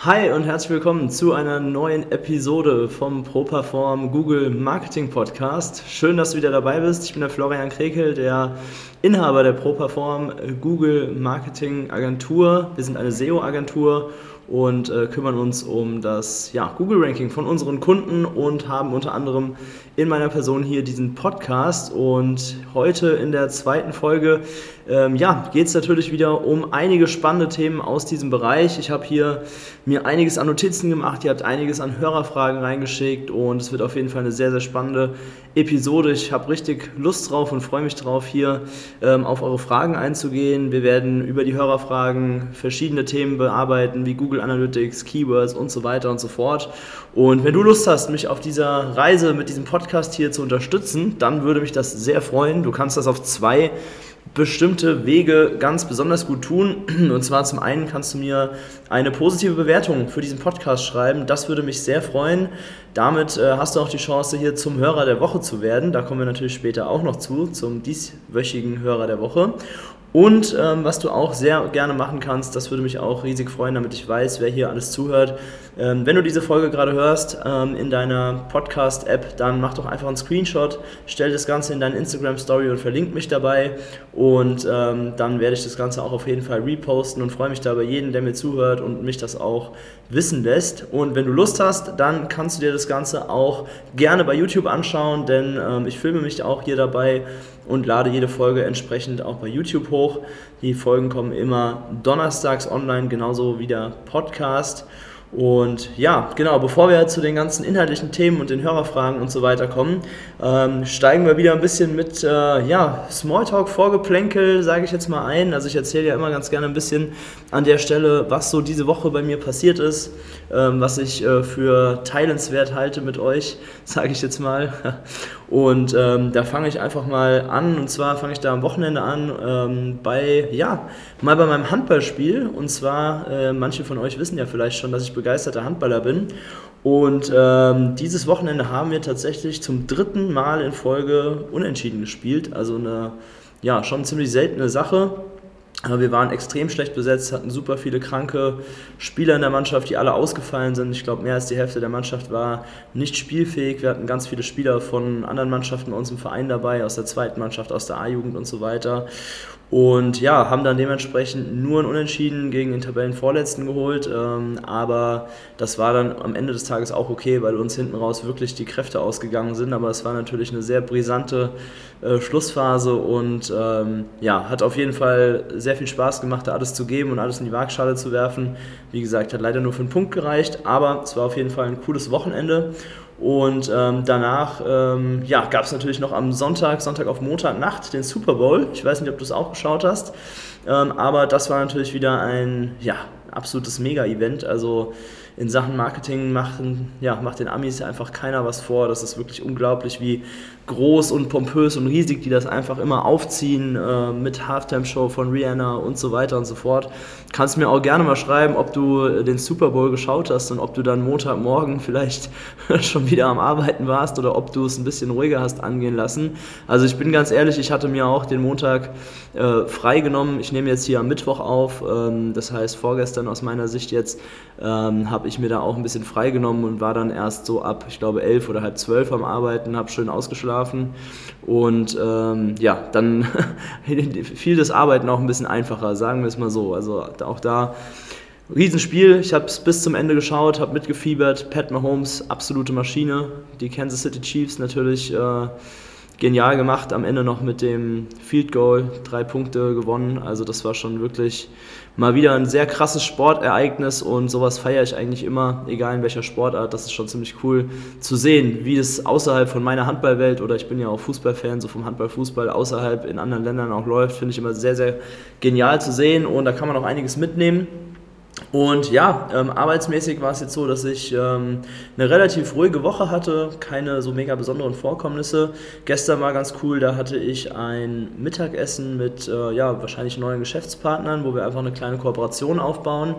Hi und herzlich willkommen zu einer neuen Episode vom ProPerform Google Marketing Podcast. Schön, dass du wieder dabei bist. Ich bin der Florian Krekel, der Inhaber der ProPerform Google Marketing Agentur. Wir sind eine SEO-Agentur und äh, kümmern uns um das ja, Google-Ranking von unseren Kunden und haben unter anderem in meiner Person hier diesen Podcast. Und heute in der zweiten Folge ähm, ja, geht es natürlich wieder um einige spannende Themen aus diesem Bereich. Ich habe hier mir einiges an Notizen gemacht, ihr habt einiges an Hörerfragen reingeschickt und es wird auf jeden Fall eine sehr, sehr spannende Episode. Ich habe richtig Lust drauf und freue mich drauf, hier ähm, auf eure Fragen einzugehen. Wir werden über die Hörerfragen verschiedene Themen bearbeiten, wie Google Analytics, Keywords und so weiter und so fort. Und wenn du Lust hast, mich auf dieser Reise mit diesem Podcast hier zu unterstützen, dann würde mich das sehr freuen. Du kannst das auf zwei bestimmte Wege ganz besonders gut tun. Und zwar zum einen kannst du mir eine positive Bewertung für diesen Podcast schreiben. Das würde mich sehr freuen. Damit äh, hast du auch die Chance, hier zum Hörer der Woche zu werden. Da kommen wir natürlich später auch noch zu, zum dieswöchigen Hörer der Woche. Und ähm, was du auch sehr gerne machen kannst, das würde mich auch riesig freuen, damit ich weiß, wer hier alles zuhört. Ähm, wenn du diese Folge gerade hörst ähm, in deiner Podcast-App, dann mach doch einfach einen Screenshot, stell das Ganze in deine Instagram-Story und verlink mich dabei. Und ähm, dann werde ich das Ganze auch auf jeden Fall reposten und freue mich da über jeden, der mir zuhört und mich das auch wissen lässt. Und wenn du Lust hast, dann kannst du dir das Ganze auch gerne bei YouTube anschauen, denn ähm, ich filme mich auch hier dabei und lade jede Folge entsprechend auch bei YouTube hoch. Die Folgen kommen immer donnerstags online, genauso wie der Podcast. Und ja, genau, bevor wir zu den ganzen inhaltlichen Themen und den Hörerfragen und so weiter kommen, ähm, steigen wir wieder ein bisschen mit äh, ja, Smalltalk, Vorgeplänkel, sage ich jetzt mal ein. Also ich erzähle ja immer ganz gerne ein bisschen an der Stelle, was so diese Woche bei mir passiert ist, ähm, was ich äh, für teilenswert halte mit euch, sage ich jetzt mal. Und ähm, da fange ich einfach mal an. Und zwar fange ich da am Wochenende an ähm, bei, ja, mal bei meinem Handballspiel. Und zwar, äh, manche von euch wissen ja vielleicht schon, dass ich begeisterter Handballer bin. Und ähm, dieses Wochenende haben wir tatsächlich zum dritten Mal in Folge unentschieden gespielt. Also eine, ja, schon ziemlich seltene Sache. Wir waren extrem schlecht besetzt, hatten super viele kranke Spieler in der Mannschaft, die alle ausgefallen sind. Ich glaube, mehr als die Hälfte der Mannschaft war nicht spielfähig. Wir hatten ganz viele Spieler von anderen Mannschaften bei uns im Verein dabei, aus der zweiten Mannschaft, aus der A-Jugend und so weiter. Und ja, haben dann dementsprechend nur ein Unentschieden gegen den Tabellenvorletzten geholt. Ähm, aber das war dann am Ende des Tages auch okay, weil uns hinten raus wirklich die Kräfte ausgegangen sind. Aber es war natürlich eine sehr brisante äh, Schlussphase und ähm, ja, hat auf jeden Fall sehr viel Spaß gemacht, da alles zu geben und alles in die Waagschale zu werfen. Wie gesagt, hat leider nur für einen Punkt gereicht, aber es war auf jeden Fall ein cooles Wochenende. Und ähm, danach ähm, ja, gab es natürlich noch am Sonntag, Sonntag auf Montagnacht den Super Bowl. Ich weiß nicht, ob du es auch geschaut hast, ähm, aber das war natürlich wieder ein ja, absolutes Mega-Event. Also in Sachen Marketing machen, ja, macht den Amis einfach keiner was vor. Das ist wirklich unglaublich, wie groß und pompös und riesig die das einfach immer aufziehen äh, mit Halftime-Show von Rihanna und so weiter und so fort. Kannst mir auch gerne mal schreiben, ob du den Super Bowl geschaut hast und ob du dann Montagmorgen vielleicht schon wieder am Arbeiten warst oder ob du es ein bisschen ruhiger hast angehen lassen. Also ich bin ganz ehrlich, ich hatte mir auch den Montag äh, freigenommen. Ich nehme jetzt hier am Mittwoch auf, ähm, das heißt vorgestern aus meiner Sicht jetzt, ähm, habe ich mir da auch ein bisschen freigenommen und war dann erst so ab, ich glaube, elf oder halb zwölf am Arbeiten, habe schön ausgeschlafen und ähm, ja, dann fiel das Arbeiten auch ein bisschen einfacher, sagen wir es mal so. Also auch da Riesenspiel, ich habe es bis zum Ende geschaut, habe mitgefiebert. Pat Mahomes, absolute Maschine. Die Kansas City Chiefs natürlich äh, genial gemacht. Am Ende noch mit dem Field Goal, drei Punkte gewonnen. Also das war schon wirklich mal wieder ein sehr krasses Sportereignis und sowas feiere ich eigentlich immer, egal in welcher Sportart. Das ist schon ziemlich cool zu sehen, wie es außerhalb von meiner Handballwelt oder ich bin ja auch Fußballfan, so vom Handball, Fußball außerhalb in anderen Ländern auch läuft, finde ich immer sehr, sehr genial zu sehen und da kann man auch einiges mitnehmen. Und ja, ähm, arbeitsmäßig war es jetzt so, dass ich ähm, eine relativ ruhige Woche hatte, keine so mega besonderen Vorkommnisse. Gestern war ganz cool, da hatte ich ein Mittagessen mit äh, ja, wahrscheinlich neuen Geschäftspartnern, wo wir einfach eine kleine Kooperation aufbauen.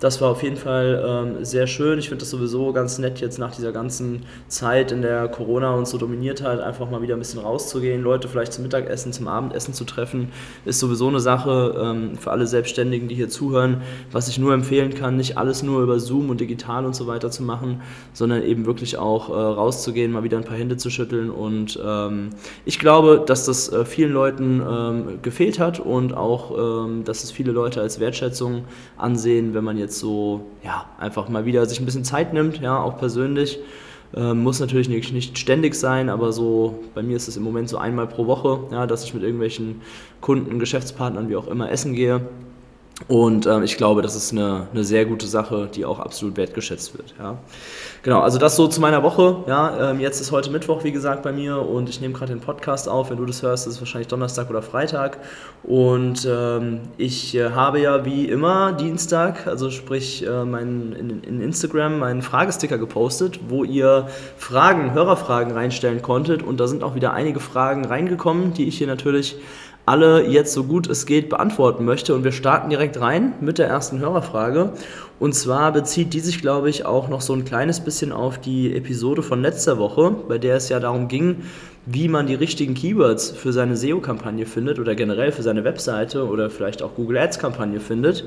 Das war auf jeden Fall ähm, sehr schön. Ich finde das sowieso ganz nett, jetzt nach dieser ganzen Zeit, in der Corona uns so dominiert hat, einfach mal wieder ein bisschen rauszugehen, Leute vielleicht zum Mittagessen, zum Abendessen zu treffen, ist sowieso eine Sache ähm, für alle Selbstständigen, die hier zuhören, was ich nur empfehlen kann, nicht alles nur über Zoom und digital und so weiter zu machen, sondern eben wirklich auch äh, rauszugehen, mal wieder ein paar Hände zu schütteln. Und ähm, ich glaube, dass das äh, vielen Leuten ähm, gefehlt hat und auch, ähm, dass es viele Leute als Wertschätzung ansehen, wenn man jetzt jetzt so, ja, einfach mal wieder sich ein bisschen Zeit nimmt, ja, auch persönlich. Ähm, muss natürlich nicht, nicht, ständig sein, aber so, bei mir ist es im Moment so einmal pro Woche, ja, dass ich mit irgendwelchen Kunden, Geschäftspartnern, wie auch immer, essen gehe. Und ähm, ich glaube, das ist eine, eine sehr gute Sache, die auch absolut wertgeschätzt wird. Ja. Genau, also das so zu meiner Woche. Ja, ähm, jetzt ist heute Mittwoch, wie gesagt, bei mir und ich nehme gerade den Podcast auf. Wenn du das hörst, ist es wahrscheinlich Donnerstag oder Freitag. Und ähm, ich äh, habe ja wie immer Dienstag, also sprich äh, mein, in, in, Instagram, meinen Fragesticker gepostet, wo ihr Fragen, Hörerfragen reinstellen konntet. Und da sind auch wieder einige Fragen reingekommen, die ich hier natürlich alle jetzt so gut es geht beantworten möchte. Und wir starten direkt rein mit der ersten Hörerfrage. Und zwar bezieht die sich, glaube ich, auch noch so ein kleines bisschen auf die Episode von letzter Woche, bei der es ja darum ging, wie man die richtigen Keywords für seine SEO-Kampagne findet oder generell für seine Webseite oder vielleicht auch Google Ads-Kampagne findet.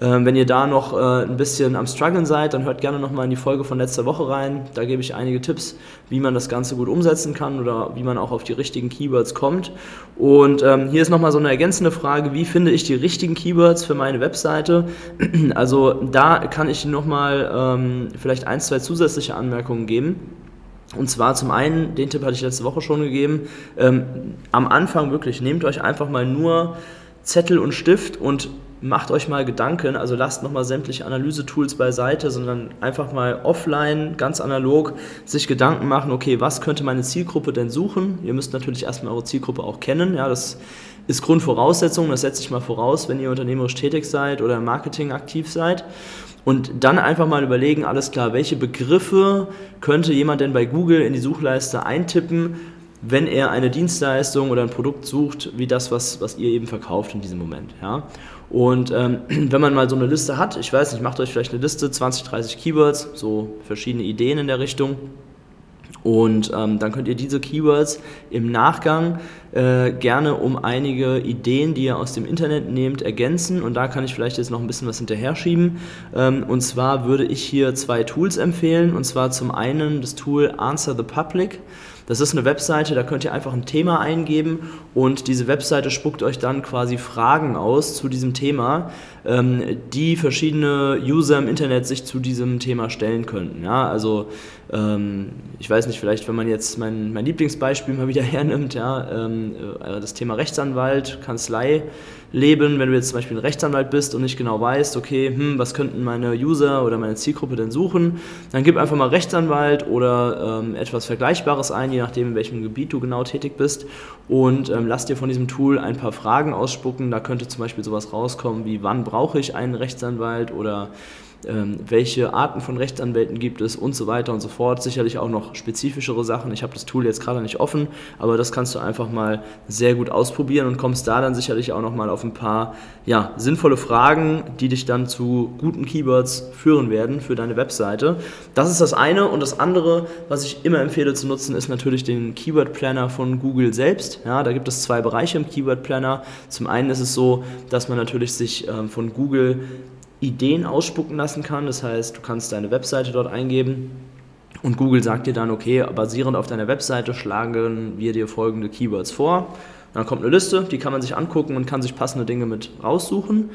Ähm, wenn ihr da noch äh, ein bisschen am Struggeln seid, dann hört gerne nochmal in die Folge von letzter Woche rein. Da gebe ich einige Tipps, wie man das Ganze gut umsetzen kann oder wie man auch auf die richtigen Keywords kommt. Und ähm, hier ist nochmal so eine ergänzende Frage, wie finde ich die richtigen Keywords für meine Webseite? Also da kann ich nochmal ähm, vielleicht ein, zwei zusätzliche Anmerkungen geben. Und zwar zum einen, den Tipp hatte ich letzte Woche schon gegeben, ähm, am Anfang wirklich, nehmt euch einfach mal nur Zettel und Stift und macht euch mal Gedanken, also lasst nochmal sämtliche Analysetools beiseite, sondern einfach mal offline, ganz analog, sich Gedanken machen, okay, was könnte meine Zielgruppe denn suchen? Ihr müsst natürlich erstmal eure Zielgruppe auch kennen, ja, das ist Grundvoraussetzung, das setze ich mal voraus, wenn ihr unternehmerisch tätig seid oder im Marketing aktiv seid. Und dann einfach mal überlegen, alles klar, welche Begriffe könnte jemand denn bei Google in die Suchleiste eintippen, wenn er eine Dienstleistung oder ein Produkt sucht, wie das, was, was ihr eben verkauft in diesem Moment. Ja? Und ähm, wenn man mal so eine Liste hat, ich weiß nicht, macht euch vielleicht eine Liste, 20, 30 Keywords, so verschiedene Ideen in der Richtung. Und ähm, dann könnt ihr diese Keywords im Nachgang äh, gerne um einige Ideen, die ihr aus dem Internet nehmt, ergänzen. Und da kann ich vielleicht jetzt noch ein bisschen was hinterher schieben. Ähm, und zwar würde ich hier zwei Tools empfehlen. Und zwar zum einen das Tool Answer the Public. Das ist eine Webseite, da könnt ihr einfach ein Thema eingeben und diese Webseite spuckt euch dann quasi Fragen aus zu diesem Thema, ähm, die verschiedene User im Internet sich zu diesem Thema stellen könnten. Ja, also ähm, ich weiß nicht, vielleicht wenn man jetzt mein, mein Lieblingsbeispiel mal wieder hernimmt, ja, ähm, äh, das Thema Rechtsanwalt, Kanzlei, leben, wenn du jetzt zum Beispiel ein Rechtsanwalt bist und nicht genau weißt, okay, hm, was könnten meine User oder meine Zielgruppe denn suchen, dann gib einfach mal Rechtsanwalt oder ähm, etwas Vergleichbares ein, je nachdem, in welchem Gebiet du genau tätig bist und ähm, lass dir von diesem Tool ein paar Fragen ausspucken. Da könnte zum Beispiel sowas rauskommen wie, wann brauche ich einen Rechtsanwalt oder welche Arten von Rechtsanwälten gibt es und so weiter und so fort. Sicherlich auch noch spezifischere Sachen. Ich habe das Tool jetzt gerade nicht offen, aber das kannst du einfach mal sehr gut ausprobieren und kommst da dann sicherlich auch noch mal auf ein paar ja, sinnvolle Fragen, die dich dann zu guten Keywords führen werden für deine Webseite. Das ist das eine und das andere, was ich immer empfehle zu nutzen, ist natürlich den Keyword Planner von Google selbst. Ja, da gibt es zwei Bereiche im Keyword Planner. Zum einen ist es so, dass man natürlich sich ähm, von Google Ideen ausspucken lassen kann. Das heißt, du kannst deine Webseite dort eingeben und Google sagt dir dann, okay, basierend auf deiner Webseite schlagen wir dir folgende Keywords vor. Dann kommt eine Liste, die kann man sich angucken und kann sich passende Dinge mit raussuchen.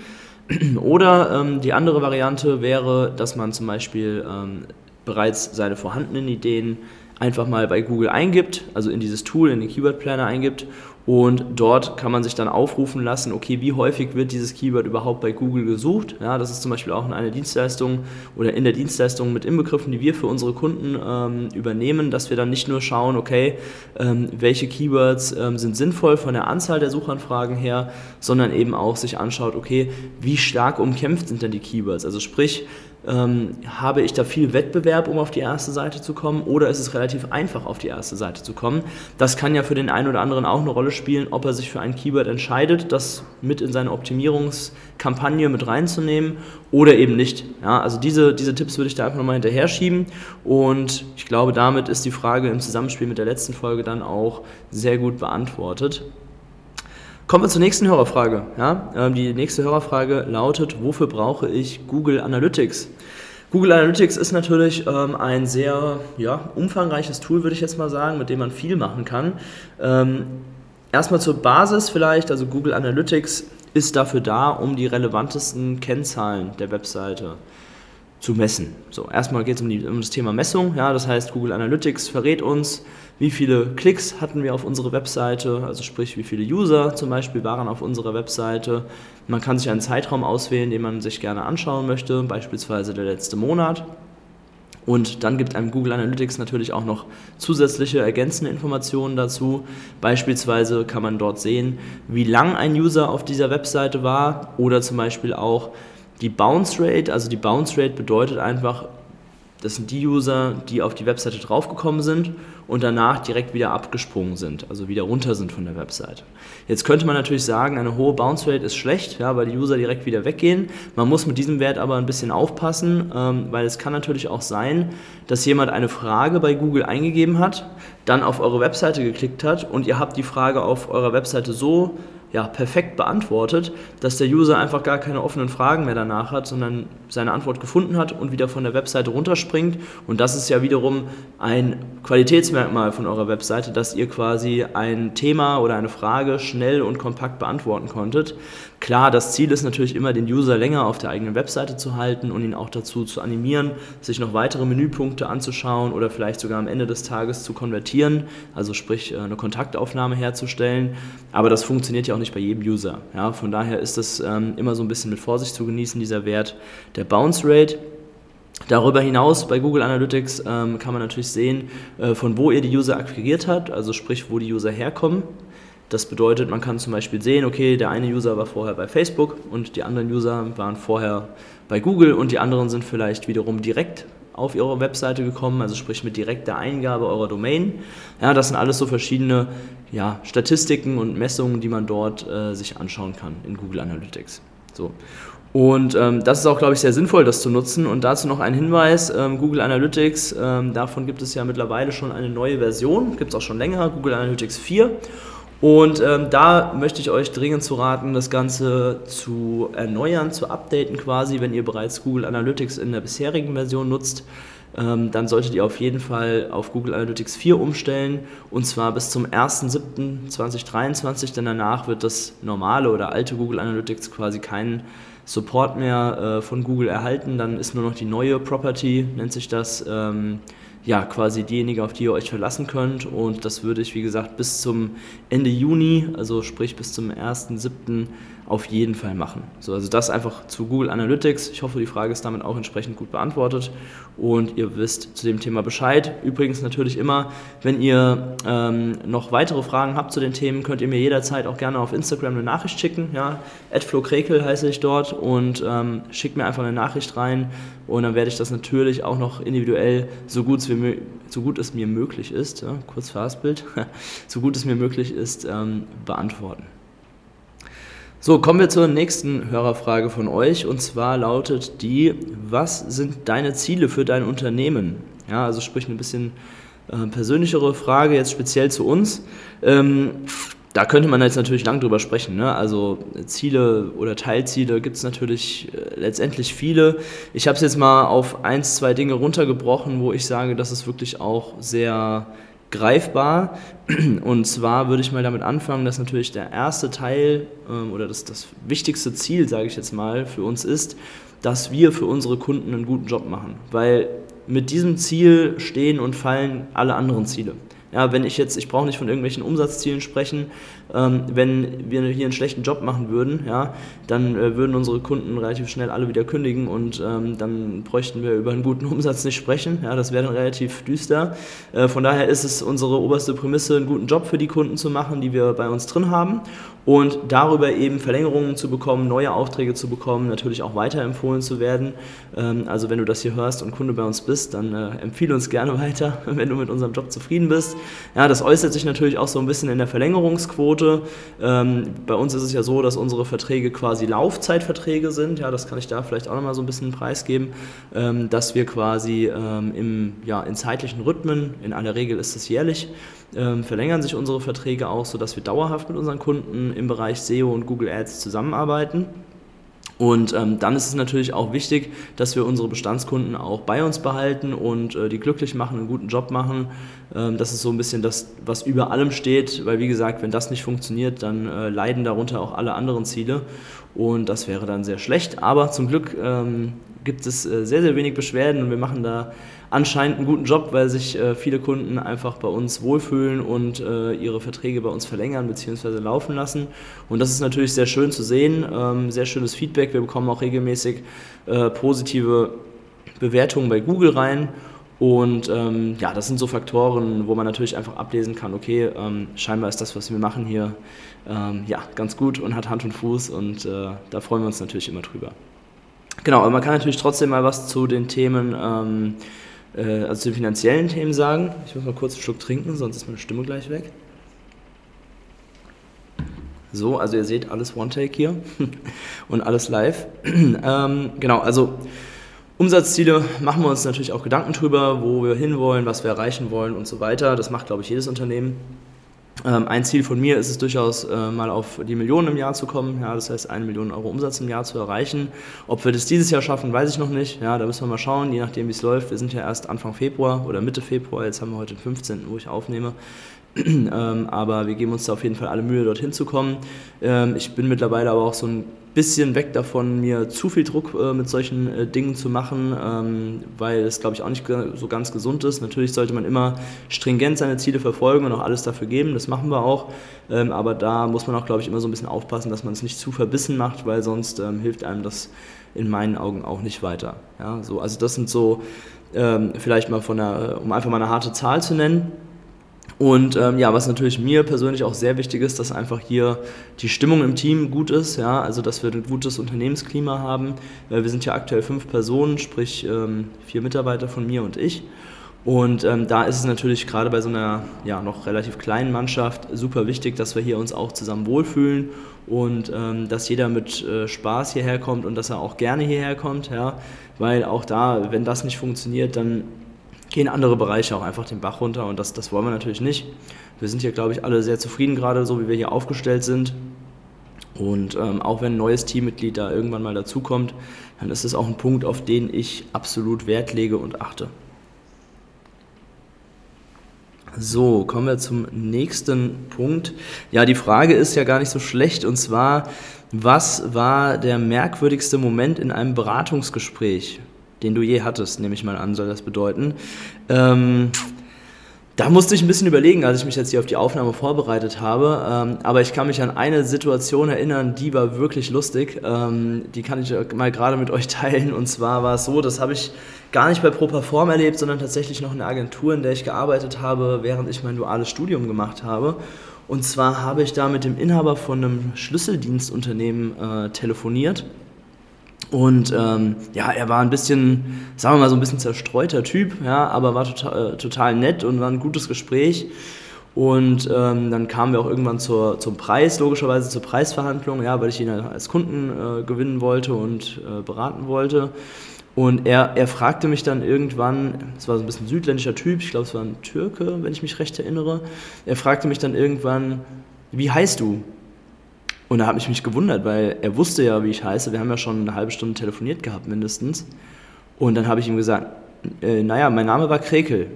Oder ähm, die andere Variante wäre, dass man zum Beispiel ähm, bereits seine vorhandenen Ideen einfach mal bei Google eingibt, also in dieses Tool, in den Keyword Planner eingibt und dort kann man sich dann aufrufen lassen, okay, wie häufig wird dieses Keyword überhaupt bei Google gesucht. Ja, das ist zum Beispiel auch eine Dienstleistung oder in der Dienstleistung mit inbegriffen, die wir für unsere Kunden ähm, übernehmen, dass wir dann nicht nur schauen, okay, ähm, welche Keywords ähm, sind sinnvoll von der Anzahl der Suchanfragen her, sondern eben auch sich anschaut, okay, wie stark umkämpft sind denn die Keywords. Also sprich, ähm, habe ich da viel Wettbewerb, um auf die erste Seite zu kommen, oder ist es relativ einfach, auf die erste Seite zu kommen? Das kann ja für den einen oder anderen auch eine Rolle spielen, ob er sich für ein Keyword entscheidet, das mit in seine Optimierungskampagne mit reinzunehmen oder eben nicht. Ja, also diese, diese Tipps würde ich da einfach nochmal hinterher schieben und ich glaube, damit ist die Frage im Zusammenspiel mit der letzten Folge dann auch sehr gut beantwortet. Kommen wir zur nächsten Hörerfrage. Ja? Ähm, die nächste Hörerfrage lautet, wofür brauche ich Google Analytics? Google Analytics ist natürlich ähm, ein sehr ja, umfangreiches Tool, würde ich jetzt mal sagen, mit dem man viel machen kann. Ähm, erstmal zur Basis vielleicht, also Google Analytics ist dafür da, um die relevantesten Kennzahlen der Webseite zu messen. So, erstmal geht es um, um, das Thema Messung. Ja, das heißt, Google Analytics verrät uns, wie viele Klicks hatten wir auf unsere Webseite, also sprich, wie viele User zum Beispiel waren auf unserer Webseite. Man kann sich einen Zeitraum auswählen, den man sich gerne anschauen möchte, beispielsweise der letzte Monat. Und dann gibt einem Google Analytics natürlich auch noch zusätzliche ergänzende Informationen dazu. Beispielsweise kann man dort sehen, wie lang ein User auf dieser Webseite war oder zum Beispiel auch die Bounce Rate. Also die Bounce Rate bedeutet einfach, das sind die User, die auf die Webseite draufgekommen sind und danach direkt wieder abgesprungen sind, also wieder runter sind von der Webseite. Jetzt könnte man natürlich sagen, eine hohe Bounce Rate ist schlecht, ja, weil die User direkt wieder weggehen. Man muss mit diesem Wert aber ein bisschen aufpassen, ähm, weil es kann natürlich auch sein, dass jemand eine Frage bei Google eingegeben hat, dann auf eure Webseite geklickt hat und ihr habt die Frage auf eurer Webseite so ja, perfekt beantwortet, dass der User einfach gar keine offenen Fragen mehr danach hat, sondern seine Antwort gefunden hat und wieder von der Webseite runterspringt. Und das ist ja wiederum ein Qualitätsmerkmal von eurer Webseite, dass ihr quasi ein Thema oder eine Frage schnell und kompakt beantworten konntet. Klar, das Ziel ist natürlich immer, den User länger auf der eigenen Webseite zu halten und ihn auch dazu zu animieren, sich noch weitere Menüpunkte anzuschauen oder vielleicht sogar am Ende des Tages zu konvertieren, also sprich äh, eine Kontaktaufnahme herzustellen. Aber das funktioniert ja auch nicht bei jedem User. Ja, von daher ist das ähm, immer so ein bisschen mit Vorsicht zu genießen, dieser Wert der Bounce Rate. Darüber hinaus bei Google Analytics ähm, kann man natürlich sehen, äh, von wo ihr die User akquiriert habt, also sprich, wo die User herkommen. Das bedeutet, man kann zum Beispiel sehen, okay, der eine User war vorher bei Facebook und die anderen User waren vorher bei Google und die anderen sind vielleicht wiederum direkt auf ihre Webseite gekommen, also sprich mit direkter Eingabe eurer Domain. Ja, das sind alles so verschiedene ja, Statistiken und Messungen, die man dort äh, sich anschauen kann in Google Analytics. So. Und ähm, das ist auch, glaube ich, sehr sinnvoll, das zu nutzen. Und dazu noch ein Hinweis, ähm, Google Analytics, ähm, davon gibt es ja mittlerweile schon eine neue Version, gibt es auch schon länger, Google Analytics 4. Und ähm, da möchte ich euch dringend zu raten, das Ganze zu erneuern, zu updaten quasi, wenn ihr bereits Google Analytics in der bisherigen Version nutzt. Ähm, dann solltet ihr auf jeden Fall auf Google Analytics 4 umstellen und zwar bis zum 1.7.2023, denn danach wird das normale oder alte Google Analytics quasi keinen Support mehr äh, von Google erhalten. Dann ist nur noch die neue Property, nennt sich das. Ähm, ja, quasi diejenige, auf die ihr euch verlassen könnt. Und das würde ich, wie gesagt, bis zum Ende Juni, also sprich bis zum 1.7., auf jeden Fall machen. So, also das einfach zu Google Analytics. Ich hoffe, die Frage ist damit auch entsprechend gut beantwortet und ihr wisst zu dem Thema Bescheid. Übrigens natürlich immer, wenn ihr ähm, noch weitere Fragen habt zu den Themen, könnt ihr mir jederzeit auch gerne auf Instagram eine Nachricht schicken. Ja, @flokrekel heiße ich dort und ähm, schickt mir einfach eine Nachricht rein und dann werde ich das natürlich auch noch individuell so gut es, mir, so gut es mir möglich ist, ja, kurz Fastbild, so gut es mir möglich ist, ähm, beantworten. So, kommen wir zur nächsten Hörerfrage von euch und zwar lautet die, was sind deine Ziele für dein Unternehmen? Ja, also sprich ein bisschen äh, persönlichere Frage jetzt speziell zu uns. Ähm, da könnte man jetzt natürlich lang drüber sprechen. Ne? Also Ziele oder Teilziele gibt es natürlich äh, letztendlich viele. Ich habe es jetzt mal auf eins, zwei Dinge runtergebrochen, wo ich sage, das ist wirklich auch sehr greifbar. Und zwar würde ich mal damit anfangen, dass natürlich der erste Teil ähm, oder das, das wichtigste Ziel, sage ich jetzt mal, für uns ist, dass wir für unsere Kunden einen guten Job machen. Weil mit diesem Ziel stehen und fallen alle anderen Ziele. Ja, wenn ich jetzt, ich brauche nicht von irgendwelchen Umsatzzielen sprechen, ähm, wenn wir hier einen schlechten Job machen würden, ja, dann äh, würden unsere Kunden relativ schnell alle wieder kündigen und ähm, dann bräuchten wir über einen guten Umsatz nicht sprechen. Ja, das wäre dann relativ düster. Äh, von daher ist es unsere oberste Prämisse, einen guten Job für die Kunden zu machen, die wir bei uns drin haben und darüber eben Verlängerungen zu bekommen, neue Aufträge zu bekommen, natürlich auch weiterempfohlen zu werden. Ähm, also wenn du das hier hörst und Kunde bei uns bist, dann äh, empfehle uns gerne weiter, wenn du mit unserem Job zufrieden bist. Ja, das äußert sich natürlich auch so ein bisschen in der Verlängerungsquote. Ähm, bei uns ist es ja so, dass unsere Verträge quasi Laufzeitverträge sind. Ja, das kann ich da vielleicht auch nochmal so ein bisschen preisgeben, ähm, dass wir quasi im, ja, in zeitlichen Rhythmen, in aller Regel ist es jährlich, verlängern sich unsere Verträge auch, sodass wir dauerhaft mit unseren Kunden im Bereich SEO und Google Ads zusammenarbeiten. Und ähm, dann ist es natürlich auch wichtig, dass wir unsere Bestandskunden auch bei uns behalten und äh, die glücklich machen, einen guten Job machen. Ähm, das ist so ein bisschen das, was über allem steht, weil wie gesagt, wenn das nicht funktioniert, dann äh, leiden darunter auch alle anderen Ziele und das wäre dann sehr schlecht. Aber zum Glück ähm, gibt es äh, sehr, sehr wenig Beschwerden und wir machen da anscheinend einen guten Job, weil sich äh, viele Kunden einfach bei uns wohlfühlen und äh, ihre Verträge bei uns verlängern bzw. laufen lassen. Und das ist natürlich sehr schön zu sehen, ähm, sehr schönes Feedback. Wir bekommen auch regelmäßig positive Bewertungen bei Google rein. Und ähm, ja, das sind so Faktoren, wo man natürlich einfach ablesen kann, okay, ähm, scheinbar ist das, was wir machen hier, ähm, ja, ganz gut und hat Hand und Fuß und äh, da freuen wir uns natürlich immer drüber. Genau, aber man kann natürlich trotzdem mal was zu den Themen ähm, äh, also zu den finanziellen Themen sagen. Ich muss mal kurz einen Schluck trinken, sonst ist meine Stimme gleich weg. So, also ihr seht alles One-Take hier und alles live. ähm, genau, also Umsatzziele machen wir uns natürlich auch Gedanken drüber, wo wir hinwollen, was wir erreichen wollen und so weiter. Das macht, glaube ich, jedes Unternehmen. Ähm, ein Ziel von mir ist es durchaus, äh, mal auf die Millionen im Jahr zu kommen, ja, das heißt, eine Million Euro Umsatz im Jahr zu erreichen. Ob wir das dieses Jahr schaffen, weiß ich noch nicht. Ja, da müssen wir mal schauen, je nachdem, wie es läuft. Wir sind ja erst Anfang Februar oder Mitte Februar, jetzt haben wir heute den 15., wo ich aufnehme. ähm, aber wir geben uns da auf jeden Fall alle Mühe, dorthin zu kommen. Ähm, ich bin mittlerweile aber auch so ein bisschen weg davon, mir zu viel Druck äh, mit solchen äh, Dingen zu machen, ähm, weil das, glaube ich, auch nicht so ganz gesund ist. Natürlich sollte man immer stringent seine Ziele verfolgen und auch alles dafür geben, das machen wir auch. Ähm, aber da muss man auch, glaube ich, immer so ein bisschen aufpassen, dass man es nicht zu verbissen macht, weil sonst ähm, hilft einem das in meinen Augen auch nicht weiter. Ja, so, also das sind so ähm, vielleicht mal von einer, um einfach mal eine harte Zahl zu nennen. Und ähm, ja, was natürlich mir persönlich auch sehr wichtig ist, dass einfach hier die Stimmung im Team gut ist, ja, also dass wir ein gutes Unternehmensklima haben. Äh, wir sind ja aktuell fünf Personen, sprich ähm, vier Mitarbeiter von mir und ich. Und ähm, da ist es natürlich gerade bei so einer ja, noch relativ kleinen Mannschaft super wichtig, dass wir hier uns auch zusammen wohlfühlen und ähm, dass jeder mit äh, Spaß hierher kommt und dass er auch gerne hierher kommt, ja, weil auch da, wenn das nicht funktioniert, dann gehen andere Bereiche auch einfach den Bach runter und das, das wollen wir natürlich nicht. Wir sind hier, glaube ich, alle sehr zufrieden gerade, so wie wir hier aufgestellt sind. Und ähm, auch wenn ein neues Teammitglied da irgendwann mal dazukommt, dann ist es auch ein Punkt, auf den ich absolut Wert lege und achte. So, kommen wir zum nächsten Punkt. Ja, die Frage ist ja gar nicht so schlecht und zwar, was war der merkwürdigste Moment in einem Beratungsgespräch? Den du je hattest, nehme ich mal an, soll das bedeuten. Ähm, da musste ich ein bisschen überlegen, als ich mich jetzt hier auf die Aufnahme vorbereitet habe. Ähm, aber ich kann mich an eine Situation erinnern, die war wirklich lustig. Ähm, die kann ich mal gerade mit euch teilen. Und zwar war es so, das habe ich gar nicht bei ProPerform erlebt, sondern tatsächlich noch in der Agentur, in der ich gearbeitet habe, während ich mein duales Studium gemacht habe. Und zwar habe ich da mit dem Inhaber von einem Schlüsseldienstunternehmen äh, telefoniert und ähm, ja, er war ein bisschen, sagen wir mal, so ein bisschen zerstreuter Typ, ja, aber war total, äh, total nett und war ein gutes Gespräch. Und ähm, dann kamen wir auch irgendwann zur, zum Preis, logischerweise zur Preisverhandlung, ja, weil ich ihn als Kunden äh, gewinnen wollte und äh, beraten wollte. Und er, er fragte mich dann irgendwann, es war so ein bisschen südländischer Typ, ich glaube, es war ein Türke, wenn ich mich recht erinnere. Er fragte mich dann irgendwann, wie heißt du? Und da habe ich mich gewundert, weil er wusste ja, wie ich heiße. Wir haben ja schon eine halbe Stunde telefoniert gehabt, mindestens. Und dann habe ich ihm gesagt, äh, naja, mein Name war Krekel.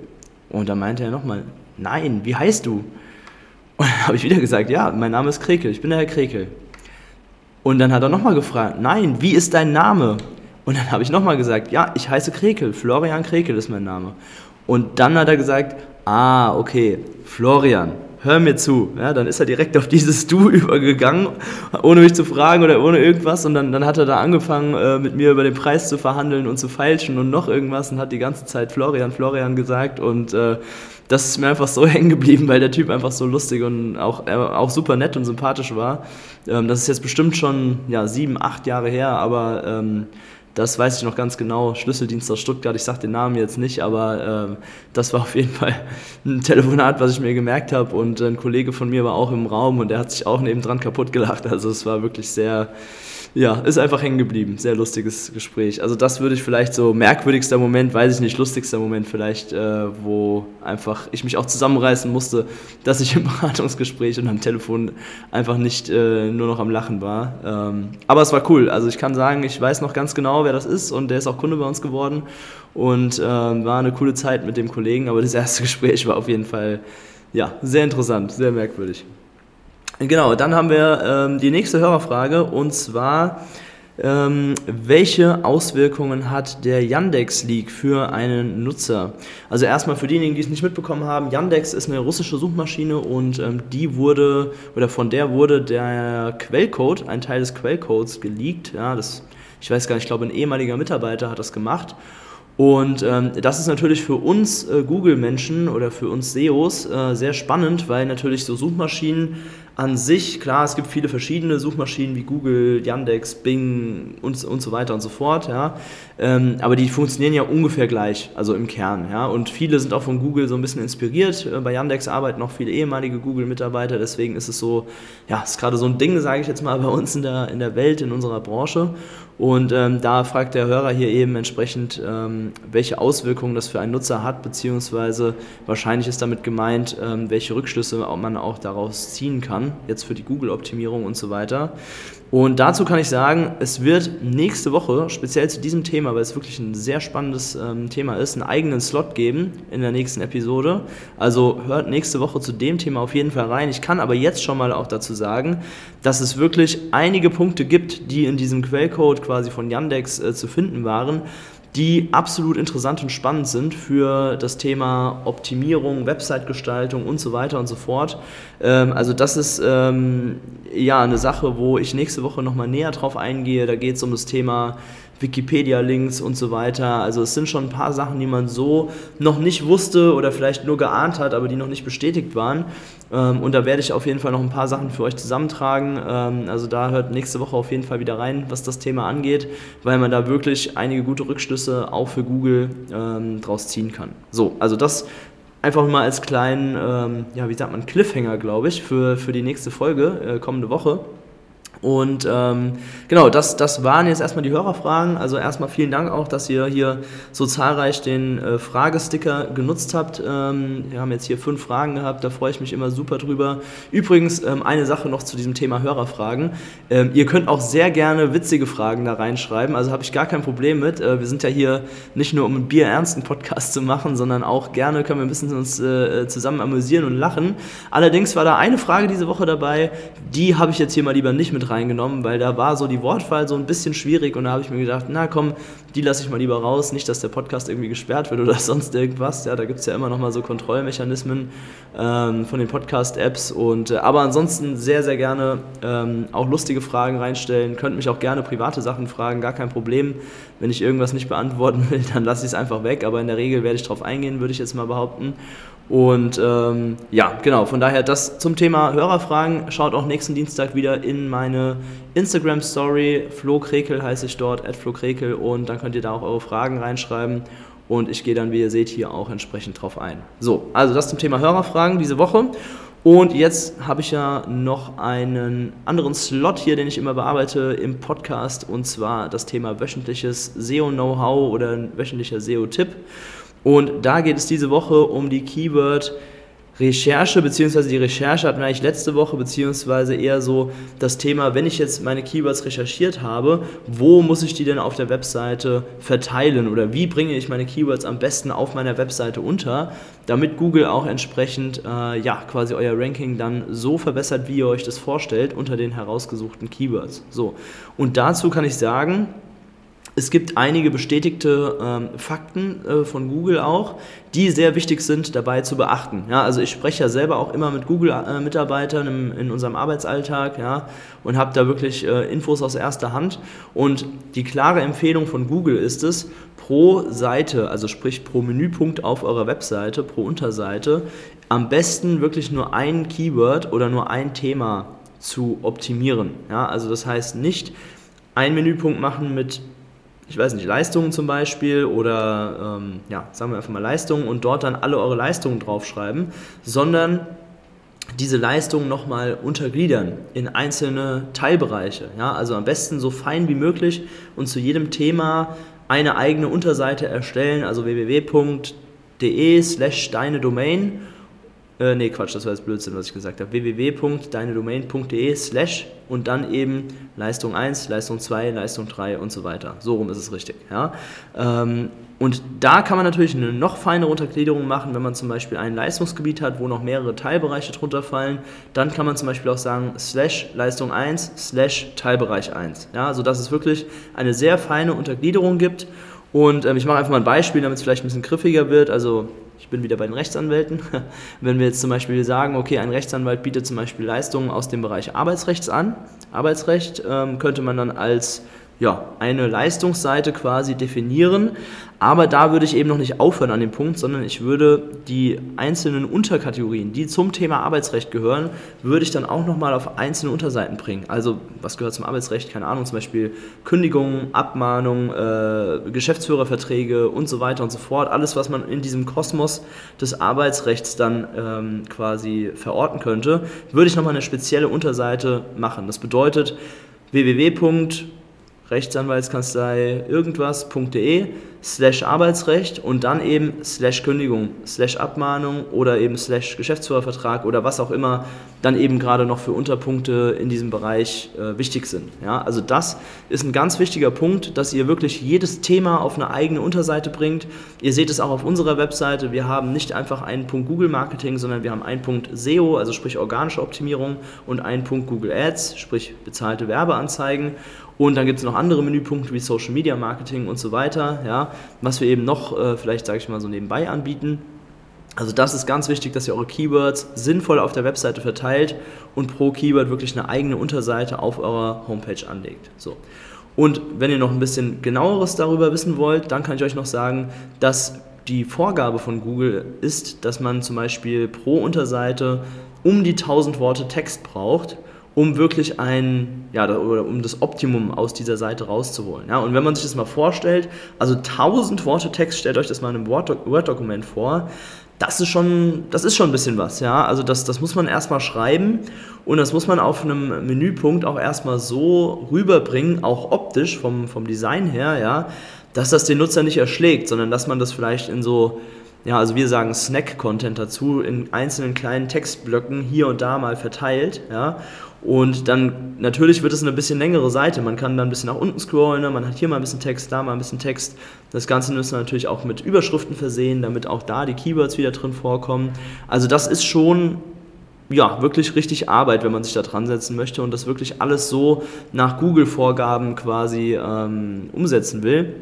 Und dann meinte er nochmal, nein, wie heißt du? Und dann habe ich wieder gesagt, ja, mein Name ist Krekel, ich bin der Herr Krekel. Und dann hat er nochmal gefragt, nein, wie ist dein Name? Und dann habe ich nochmal gesagt, ja, ich heiße Krekel, Florian Krekel ist mein Name. Und dann hat er gesagt, ah, okay, Florian, hör mir zu. Ja, dann ist er direkt auf dieses Du übergegangen, ohne mich zu fragen oder ohne irgendwas. Und dann, dann hat er da angefangen, äh, mit mir über den Preis zu verhandeln und zu feilschen und noch irgendwas und hat die ganze Zeit Florian, Florian gesagt. Und äh, das ist mir einfach so hängen geblieben, weil der Typ einfach so lustig und auch, äh, auch super nett und sympathisch war. Ähm, das ist jetzt bestimmt schon ja, sieben, acht Jahre her, aber ähm, das weiß ich noch ganz genau. Schlüsseldienst aus Stuttgart, ich sage den Namen jetzt nicht, aber äh, das war auf jeden Fall ein Telefonat, was ich mir gemerkt habe. Und ein Kollege von mir war auch im Raum und der hat sich auch nebendran kaputt gelacht. Also es war wirklich sehr, ja, ist einfach hängen geblieben. Sehr lustiges Gespräch. Also das würde ich vielleicht so merkwürdigster Moment, weiß ich nicht, lustigster Moment vielleicht, äh, wo einfach ich mich auch zusammenreißen musste, dass ich im Beratungsgespräch und am Telefon einfach nicht äh, nur noch am Lachen war. Ähm, aber es war cool. Also ich kann sagen, ich weiß noch ganz genau, wer das ist und der ist auch Kunde bei uns geworden und äh, war eine coole Zeit mit dem Kollegen. Aber das erste Gespräch war auf jeden Fall ja sehr interessant, sehr merkwürdig. Genau, dann haben wir ähm, die nächste Hörerfrage und zwar, ähm, welche Auswirkungen hat der Yandex Leak für einen Nutzer? Also erstmal für diejenigen, die es nicht mitbekommen haben, Yandex ist eine russische Suchmaschine und ähm, die wurde, oder von der wurde der Quellcode, ein Teil des Quellcodes geleakt. Ja, das, ich weiß gar nicht, ich glaube ein ehemaliger Mitarbeiter hat das gemacht. Und ähm, das ist natürlich für uns äh, Google-Menschen oder für uns SEOs äh, sehr spannend, weil natürlich so Suchmaschinen an sich, klar, es gibt viele verschiedene Suchmaschinen wie Google, Yandex, Bing und, und so weiter und so fort, ja. Ähm, aber die funktionieren ja ungefähr gleich, also im Kern, ja. Und viele sind auch von Google so ein bisschen inspiriert. Äh, bei Yandex arbeiten auch viele ehemalige Google-Mitarbeiter, deswegen ist es so, ja, ist gerade so ein Ding, sage ich jetzt mal, bei uns in der, in der Welt, in unserer Branche. Und ähm, da fragt der Hörer hier eben entsprechend, ähm, welche Auswirkungen das für einen Nutzer hat, beziehungsweise wahrscheinlich ist damit gemeint, ähm, welche Rückschlüsse man auch daraus ziehen kann, jetzt für die Google-Optimierung und so weiter. Und dazu kann ich sagen, es wird nächste Woche, speziell zu diesem Thema, weil es wirklich ein sehr spannendes ähm, Thema ist, einen eigenen Slot geben in der nächsten Episode. Also hört nächste Woche zu dem Thema auf jeden Fall rein. Ich kann aber jetzt schon mal auch dazu sagen, dass es wirklich einige Punkte gibt, die in diesem Quellcode quasi von Yandex äh, zu finden waren, die absolut interessant und spannend sind für das Thema Optimierung, Website-Gestaltung und so weiter und so fort. Ähm, also das ist ähm, ja eine Sache, wo ich nächste Woche nochmal näher drauf eingehe. Da geht es um das Thema Wikipedia-Links und so weiter. Also es sind schon ein paar Sachen, die man so noch nicht wusste oder vielleicht nur geahnt hat, aber die noch nicht bestätigt waren. Ähm, und da werde ich auf jeden Fall noch ein paar Sachen für euch zusammentragen. Ähm, also da hört nächste Woche auf jeden Fall wieder rein, was das Thema angeht, weil man da wirklich einige gute Rückschlüsse auch für Google ähm, draus ziehen kann. So, also das einfach mal als kleinen, ja, wie sagt man, Cliffhanger, glaube ich, für, für die nächste Folge äh, kommende Woche. Und ähm, genau, das, das waren jetzt erstmal die Hörerfragen. Also erstmal vielen Dank auch, dass ihr hier so zahlreich den äh, Fragesticker genutzt habt. Ähm, wir haben jetzt hier fünf Fragen gehabt, da freue ich mich immer super drüber. Übrigens, ähm, eine Sache noch zu diesem Thema Hörerfragen. Ähm, ihr könnt auch sehr gerne witzige Fragen da reinschreiben, also habe ich gar kein Problem mit. Äh, wir sind ja hier nicht nur um einen bierernsten Podcast zu machen, sondern auch gerne können wir ein bisschen uns äh, zusammen amüsieren und lachen. Allerdings war da eine Frage diese Woche dabei, die habe ich jetzt hier mal lieber nicht mit reingenommen, weil da war so die Wortwahl so ein bisschen schwierig und da habe ich mir gedacht, na komm, die lasse ich mal lieber raus, nicht, dass der Podcast irgendwie gesperrt wird oder sonst irgendwas. Ja, da gibt es ja immer noch mal so Kontrollmechanismen ähm, von den Podcast-Apps und äh, aber ansonsten sehr, sehr gerne ähm, auch lustige Fragen reinstellen. Könnt mich auch gerne private Sachen fragen, gar kein Problem. Wenn ich irgendwas nicht beantworten will, dann lasse ich es einfach weg, aber in der Regel werde ich darauf eingehen, würde ich jetzt mal behaupten. Und ähm, ja, genau, von daher das zum Thema Hörerfragen. Schaut auch nächsten Dienstag wieder in meine Instagram-Story. Flo Krekel heiße ich dort, at Flo Krekel. Und dann könnt ihr da auch eure Fragen reinschreiben. Und ich gehe dann, wie ihr seht, hier auch entsprechend drauf ein. So, also das zum Thema Hörerfragen diese Woche. Und jetzt habe ich ja noch einen anderen Slot hier, den ich immer bearbeite im Podcast. Und zwar das Thema wöchentliches SEO-Know-how oder wöchentlicher SEO-Tipp. Und da geht es diese Woche um die Keyword Recherche, beziehungsweise die Recherche hatten wir eigentlich letzte Woche, beziehungsweise eher so das Thema, wenn ich jetzt meine Keywords recherchiert habe, wo muss ich die denn auf der Webseite verteilen oder wie bringe ich meine Keywords am besten auf meiner Webseite unter, damit Google auch entsprechend, äh, ja, quasi euer Ranking dann so verbessert, wie ihr euch das vorstellt, unter den herausgesuchten Keywords. So. Und dazu kann ich sagen, es gibt einige bestätigte ähm, Fakten äh, von Google auch, die sehr wichtig sind dabei zu beachten. Ja, also ich spreche ja selber auch immer mit Google-Mitarbeitern in unserem Arbeitsalltag ja, und habe da wirklich äh, Infos aus erster Hand. Und die klare Empfehlung von Google ist es, pro Seite, also sprich pro Menüpunkt auf eurer Webseite, pro Unterseite, am besten wirklich nur ein Keyword oder nur ein Thema zu optimieren. Ja, also das heißt nicht einen Menüpunkt machen mit ich weiß nicht, Leistungen zum Beispiel oder ähm, ja, sagen wir einfach mal Leistungen und dort dann alle eure Leistungen draufschreiben, sondern diese Leistungen nochmal untergliedern in einzelne Teilbereiche. Ja? Also am besten so fein wie möglich und zu jedem Thema eine eigene Unterseite erstellen, also www.de slash deine Domain äh, nee, Quatsch, das war jetzt Blödsinn, was ich gesagt habe. www.deinedomain.de slash und dann eben Leistung 1, Leistung 2, Leistung 3 und so weiter. So rum ist es richtig. Ja? Ähm, und da kann man natürlich eine noch feinere Untergliederung machen, wenn man zum Beispiel ein Leistungsgebiet hat, wo noch mehrere Teilbereiche drunter fallen. Dann kann man zum Beispiel auch sagen, slash Leistung 1, slash Teilbereich 1. Ja, sodass es wirklich eine sehr feine Untergliederung gibt. Und ähm, ich mache einfach mal ein Beispiel, damit es vielleicht ein bisschen griffiger wird. Also ich bin wieder bei den Rechtsanwälten. Wenn wir jetzt zum Beispiel sagen, okay, ein Rechtsanwalt bietet zum Beispiel Leistungen aus dem Bereich Arbeitsrechts an, Arbeitsrecht ähm, könnte man dann als ja, eine Leistungsseite quasi definieren. Aber da würde ich eben noch nicht aufhören an dem Punkt, sondern ich würde die einzelnen Unterkategorien, die zum Thema Arbeitsrecht gehören, würde ich dann auch nochmal auf einzelne Unterseiten bringen. Also was gehört zum Arbeitsrecht? Keine Ahnung, zum Beispiel Kündigung, Abmahnung, äh, Geschäftsführerverträge und so weiter und so fort. Alles, was man in diesem Kosmos des Arbeitsrechts dann ähm, quasi verorten könnte, würde ich nochmal eine spezielle Unterseite machen. Das bedeutet www Rechtsanwaltskanzlei irgendwas.de slash Arbeitsrecht und dann eben slash Kündigung, slash Abmahnung oder eben slash Geschäftsführervertrag oder was auch immer dann eben gerade noch für Unterpunkte in diesem Bereich äh, wichtig sind. Ja, also das ist ein ganz wichtiger Punkt, dass ihr wirklich jedes Thema auf eine eigene Unterseite bringt. Ihr seht es auch auf unserer Webseite. Wir haben nicht einfach einen Punkt Google Marketing, sondern wir haben einen Punkt SEO, also sprich organische Optimierung und einen Punkt Google Ads, sprich bezahlte Werbeanzeigen. Und dann gibt es noch andere Menüpunkte wie Social Media Marketing und so weiter, ja, was wir eben noch äh, vielleicht, sage ich mal, so nebenbei anbieten. Also das ist ganz wichtig, dass ihr eure Keywords sinnvoll auf der Webseite verteilt und pro Keyword wirklich eine eigene Unterseite auf eurer Homepage anlegt. So. Und wenn ihr noch ein bisschen genaueres darüber wissen wollt, dann kann ich euch noch sagen, dass die Vorgabe von Google ist, dass man zum Beispiel pro Unterseite um die 1000 Worte Text braucht um wirklich ein, ja, oder um das Optimum aus dieser Seite rauszuholen. Ja, und wenn man sich das mal vorstellt, also 1000 Worte Text, stellt euch das mal in einem Word-Dokument vor, das ist schon, das ist schon ein bisschen was, ja. Also das, das muss man erstmal schreiben und das muss man auf einem Menüpunkt auch erstmal so rüberbringen, auch optisch vom, vom Design her, ja, dass das den Nutzer nicht erschlägt, sondern dass man das vielleicht in so, ja, also wir sagen Snack-Content dazu, in einzelnen kleinen Textblöcken hier und da mal verteilt, ja. Und dann natürlich wird es eine bisschen längere Seite. Man kann dann ein bisschen nach unten scrollen, ne? man hat hier mal ein bisschen Text, da mal ein bisschen Text. Das Ganze müssen wir natürlich auch mit Überschriften versehen, damit auch da die Keywords wieder drin vorkommen. Also das ist schon ja, wirklich richtig Arbeit, wenn man sich da dran setzen möchte und das wirklich alles so nach Google-Vorgaben quasi ähm, umsetzen will.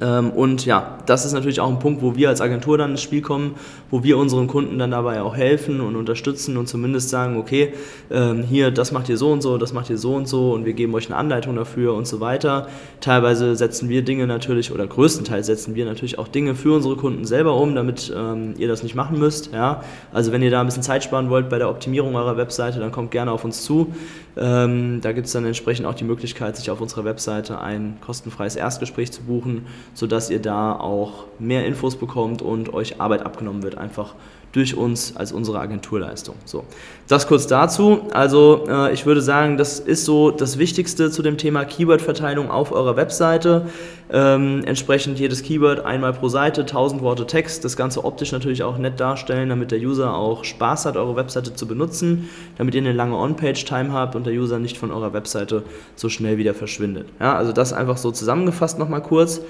Ähm, und ja, das ist natürlich auch ein Punkt, wo wir als Agentur dann ins Spiel kommen, wo wir unseren Kunden dann dabei auch helfen und unterstützen und zumindest sagen, okay, ähm, hier, das macht ihr so und so, das macht ihr so und so und wir geben euch eine Anleitung dafür und so weiter. Teilweise setzen wir Dinge natürlich oder größtenteils setzen wir natürlich auch Dinge für unsere Kunden selber um, damit ähm, ihr das nicht machen müsst. Ja? Also wenn ihr da ein bisschen Zeit sparen wollt bei der Optimierung eurer Webseite, dann kommt gerne auf uns zu. Ähm, da gibt es dann entsprechend auch die Möglichkeit, sich auf unserer Webseite ein kostenfreies Erstgespräch zu buchen, sodass ihr da auch mehr Infos bekommt und euch Arbeit abgenommen wird, einfach durch uns als unsere Agenturleistung. So, das kurz dazu. Also äh, ich würde sagen, das ist so das Wichtigste zu dem Thema Keyword-Verteilung auf eurer Webseite. Ähm, entsprechend jedes Keyword einmal pro Seite, 1000 Worte Text, das Ganze optisch natürlich auch nett darstellen, damit der User auch Spaß hat, eure Webseite zu benutzen, damit ihr eine lange On-Page-Time habt und der User nicht von eurer Webseite so schnell wieder verschwindet. Ja, also das einfach so zusammengefasst nochmal kurz.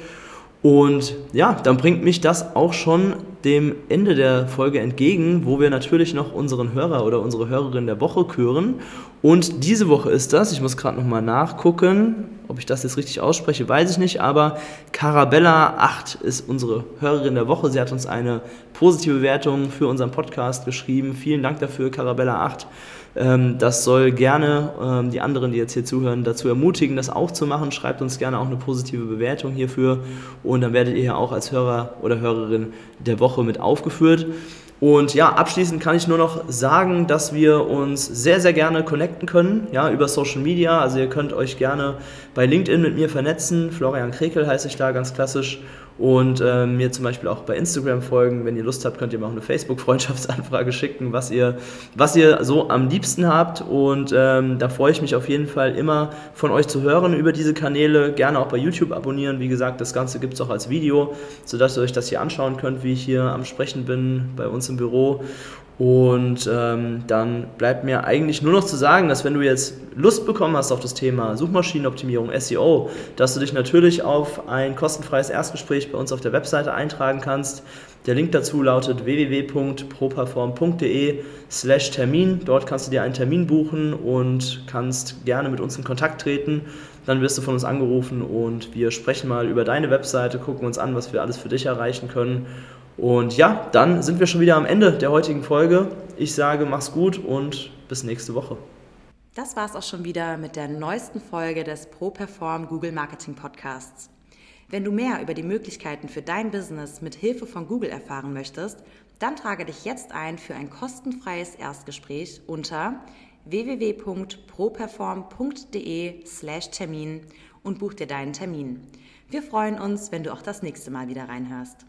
Und ja, dann bringt mich das auch schon dem Ende der Folge entgegen, wo wir natürlich noch unseren Hörer oder unsere Hörerin der Woche küren. Und diese Woche ist das, ich muss gerade nochmal nachgucken, Ob ich das jetzt richtig ausspreche, weiß ich nicht, aber Carabella8 ist unsere Hörerin der Woche. Sie hat uns eine positive Bewertung für unseren Podcast geschrieben. Vielen Dank dafür, Carabella8. Ähm, das soll gerne ähm, die anderen, die jetzt hier zuhören, dazu ermutigen, das auch zu machen. Schreibt uns gerne auch eine positive Bewertung hierfür und dann werdet ihr ja auch als Hörer oder Hörerin der Woche mit aufgeführt. Und ja, abschließend kann ich nur noch sagen, dass wir uns sehr, sehr gerne connecten können, ja, über Social Media. Also ihr könnt euch gerne bei LinkedIn mit mir vernetzen. Florian Krekel heiße ich da ganz klassisch und äh, mir zum Beispiel auch bei Instagram folgen. Wenn ihr Lust habt, könnt ihr mir auch eine Facebook-Freundschaftsanfrage schicken, was ihr, was ihr so am liebsten habt. Und ähm, da freue ich mich auf jeden Fall immer von euch zu hören über diese Kanäle. Gerne auch bei YouTube abonnieren. Wie gesagt, das Ganze gibt es auch als Video, sodass ihr euch das hier anschauen könnt, wie ich hier am Sprechen bin bei uns im Büro. Und ähm, dann bleibt mir eigentlich nur noch zu sagen, dass wenn du jetzt Lust bekommen hast auf das Thema Suchmaschinenoptimierung, SEO, dass du dich natürlich auf ein kostenfreies Erstgespräch bei uns auf der Webseite eintragen kannst. Der Link dazu lautet www.properform.de slash Termin. Dort kannst du dir einen Termin buchen und kannst gerne mit uns in Kontakt treten. Dann wirst du von uns angerufen und wir sprechen mal über deine Webseite, gucken uns an, was wir alles für dich erreichen können und ja, dann sind wir schon wieder am Ende der heutigen Folge. Ich sage, mach's gut und bis nächste Woche. Das war's auch schon wieder mit der neuesten Folge des ProPerform Google Marketing Podcasts. Wenn du mehr über die Möglichkeiten für dein Business mit Hilfe von Google erfahren möchtest, dann trage dich jetzt ein für ein kostenfreies Erstgespräch unter www.properform.de/termin und buch dir deinen Termin. Wir freuen uns, wenn du auch das nächste Mal wieder reinhörst.